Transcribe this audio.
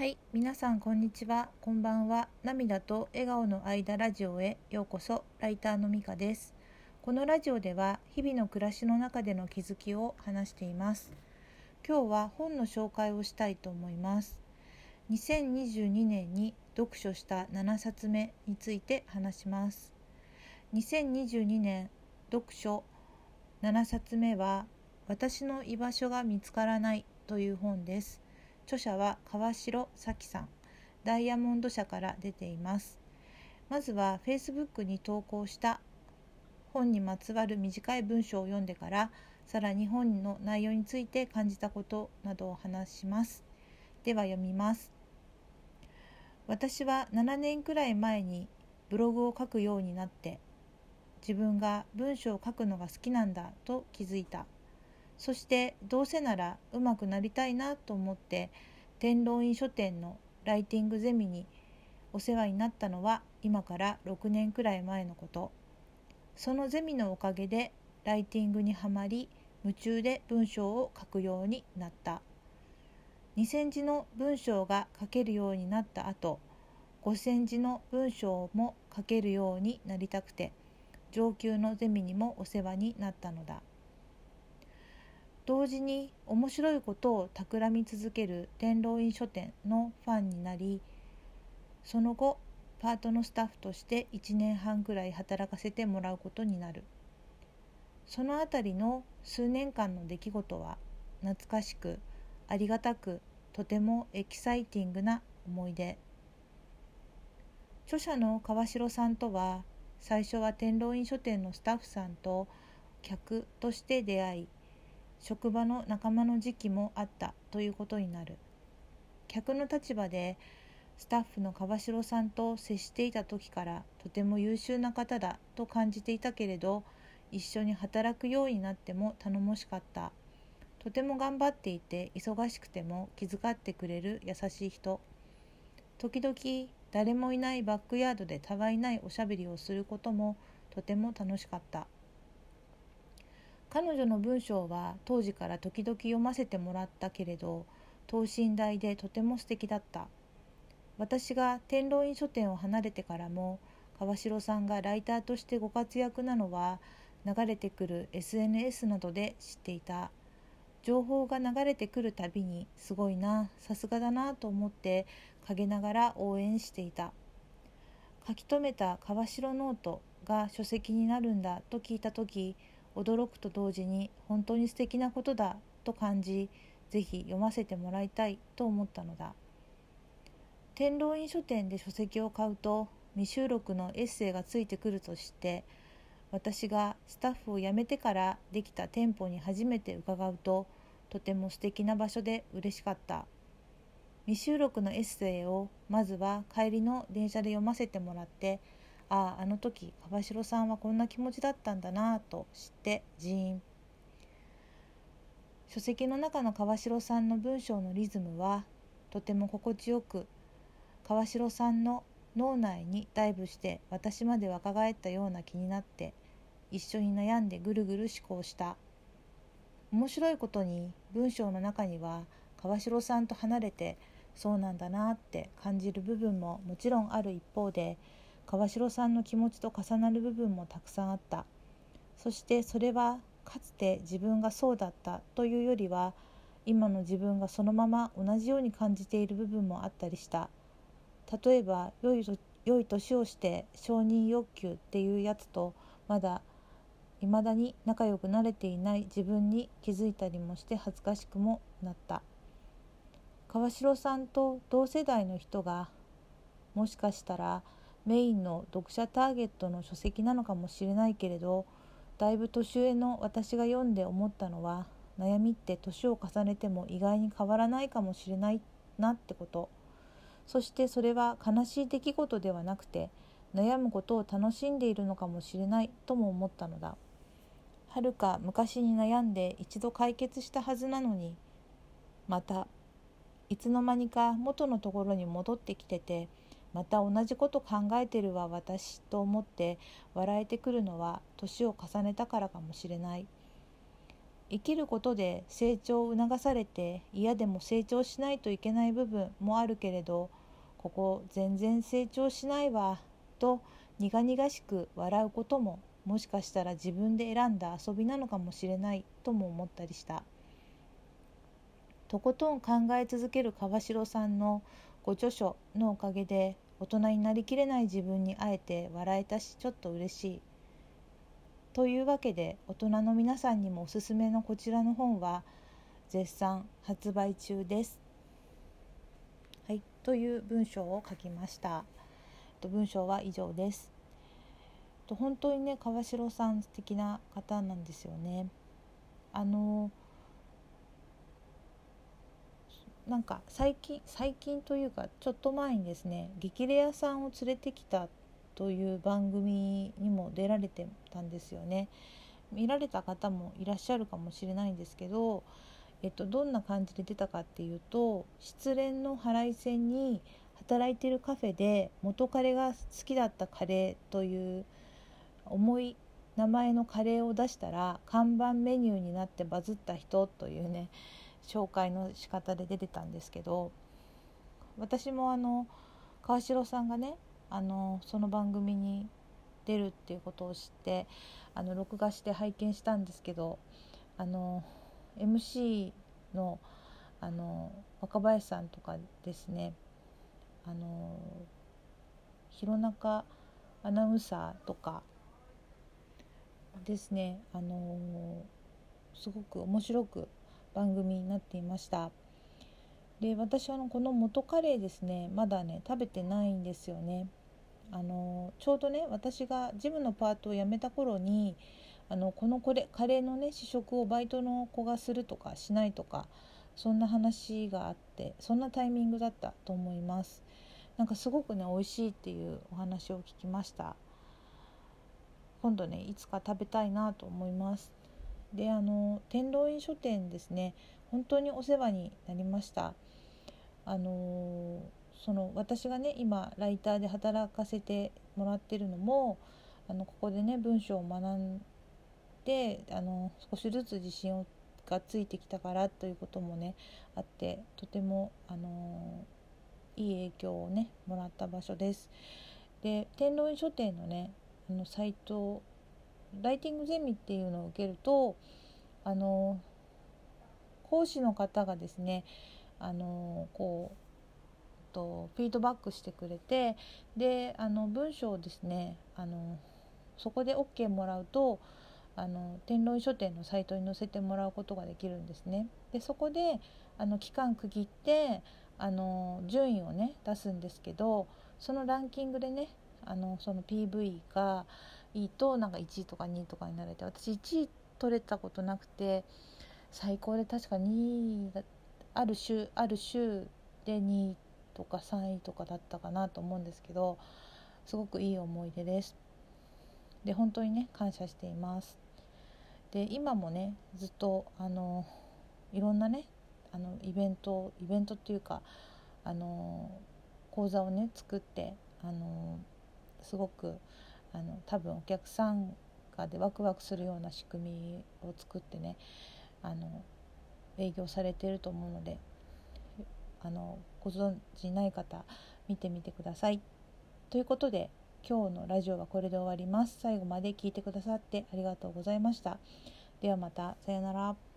はい、皆さんこんにちは。こんばんは。涙と笑顔の間ラジオへようこそ。ライターのみかです。このラジオでは日々の暮らしの中での気づきを話しています。今日は本の紹介をしたいと思います。2022年に読書した7冊目について話します。2022年読書7冊目は私の居場所が見つからないという本です。著者は川城咲さんダイヤモンド社から出ています。まずは Facebook に投稿した本にまつわる短い文章を読んでからさらに本の内容について感じたことなどを話します。では読みます。私は7年くらい前にブログを書くようになって自分が文章を書くのが好きなんだと気づいた。そしてどうせならうまくなりたいなと思って天狼院書店のライティングゼミにお世話になったのは今から6年くらい前のこと。そのゼミのおかげでライティングにはまり夢中で文章を書くようになった。2,000字の文章が書けるようになった後5,000字の文章も書けるようになりたくて上級のゼミにもお世話になったのだ。同時に面白いことを企み続ける天狼院書店のファンになりその後パートのスタッフとして1年半くらい働かせてもらうことになる。そのあたりの数年間の出来事は懐かしくありがたくとてもエキサイティングな思い出。著者の川城さんとは最初は天狼院書店のスタッフさんと客として出会い職場の仲間の時期もあったということになる。客の立場でスタッフの川城さんと接していた時からとても優秀な方だと感じていたけれど一緒に働くようになっても頼もしかった。とても頑張っていて忙しくても気遣ってくれる優しい人。時々誰もいないバックヤードでたわいないおしゃべりをすることもとても楽しかった。彼女の文章は当時から時々読ませてもらったけれど等身大でとても素敵だった。私が天狼院書店を離れてからも川城さんがライターとしてご活躍なのは流れてくる SNS などで知っていた。情報が流れてくるたびにすごいなさすがだなと思って陰ながら応援していた。書き留めた川城ノートが書籍になるんだと聞いた時驚くと同時に本当に素敵なことだと感じぜひ読ませてもらいたいと思ったのだ。天狼院書店で書籍を買うと未収録のエッセイがついてくるとして私がスタッフを辞めてからできた店舗に初めて伺うととても素敵な場所で嬉しかった。未収録のエッセイをまずは帰りの電車で読ませてもらってあああの時川城さんはこんな気持ちだったんだなぁと知ってジーン。書籍の中の川城さんの文章のリズムはとても心地よく川城さんの脳内にダイブして私まで若返ったような気になって一緒に悩んでぐるぐる思考した。面白いことに文章の中には川城さんと離れてそうなんだなって感じる部分ももちろんある一方で川城さんの気持ちと重なる部分もたくさんあった。そしてそれはかつて自分がそうだった。というよりは今の自分がそのまま同じように感じている部分もあったりした。例えば良い良い年をして承認欲求っていうやつとまだ未だに仲良くなれていない。自分に気づいたりもして恥ずかしくもなった。川城さんと同世代の人がもしかしたらメインの読者ターゲットの書籍なのかもしれないけれどだいぶ年上の私が読んで思ったのは悩みって年を重ねても意外に変わらないかもしれないなってこと。そしてそれは悲しい出来事ではなくて悩むことを楽しんでいるのかもしれないとも思ったのだ。はるか昔に悩んで一度解決したはずなのにまたいつの間にか元のところに戻ってきててまた同じこと考えてるわ私と思って笑えてくるのは年を重ねたからかもしれない。生きることで成長を促されて嫌でも成長しないといけない部分もあるけれどここ全然成長しないわと苦々しく笑うことももしかしたら自分で選んだ遊びなのかもしれないとも思ったりした。とことん考え続ける川城さんのご著書のおかげで大人になりきれない自分に会えて笑えたしちょっと嬉しいというわけで大人の皆さんにもおすすめのこちらの本は絶賛発売中です。はい、という文章を書きました。文章は以上です。本当にね川代さん素敵な方なんですよね。あのなんか最近最近というかちょっと前にですね激レアさんを連れてきたという番組にも出られてたんですよね。見られた方もいらっしゃるかもしれないんですけど、えっと、どんな感じで出たかっていうと失恋の腹いせに働いてるカフェで元彼が好きだったカレーという重い名前のカレーを出したら看板メニューになってバズった人というね紹介の仕方で出てたんですけど私もあの川代さんがねあのその番組に出るっていうことを知ってあの録画して拝見したんですけどあの MC のあの若林さんとかですねあの弘中アナウンサーとかですねあのすごく面白く番組になっていました。で私はこの元カレーですねまだね食べてないんですよね。あのちょうどね私がジムのパートを辞めた頃にあのこのこれカレーのね試食をバイトの子がするとかしないとかそんな話があってそんなタイミングだったと思います。なんかすごくね美味しいっていうお話を聞きました。今度ねいつか食べたいなと思います。であの天童院書店ですね本当にお世話になりましたあのその私がね今ライターで働かせてもらってるのもあのここでね文章を学んであの少しずつ自信をがついてきたからということもねあってとてもあのいい影響をねもらった場所です。で天童院書店のねあのサイトライティングゼミっていうのを受けるとあの講師の方がですねあのこうとフィードバックしてくれてであの文章をですねあのそこで OK もらうとあの天論書店のサイトに載せてもらうことができるんですね。でそこであの期間区切ってあの順位をね出すんですけどそのランキングでねあのその PV がいいとなんか1位とか2位とかになれて私1位取れたことなくて最高で確か2位ある週ある週で2位とか3位とかだったかなと思うんですけどすごくいい思い出です。で本当にね感謝しています。で今もねずっとあのいろんなねあのイベントイベントっていうかあの講座をね作ってあのすごくあの多分お客さんがでワクワクするような仕組みを作ってねあの営業されていると思うのであのご存じない方見てみてください。ということで今日のラジオはこれで終わります。最後まで聞いてくださってありがとうございました。ではまたさようなら。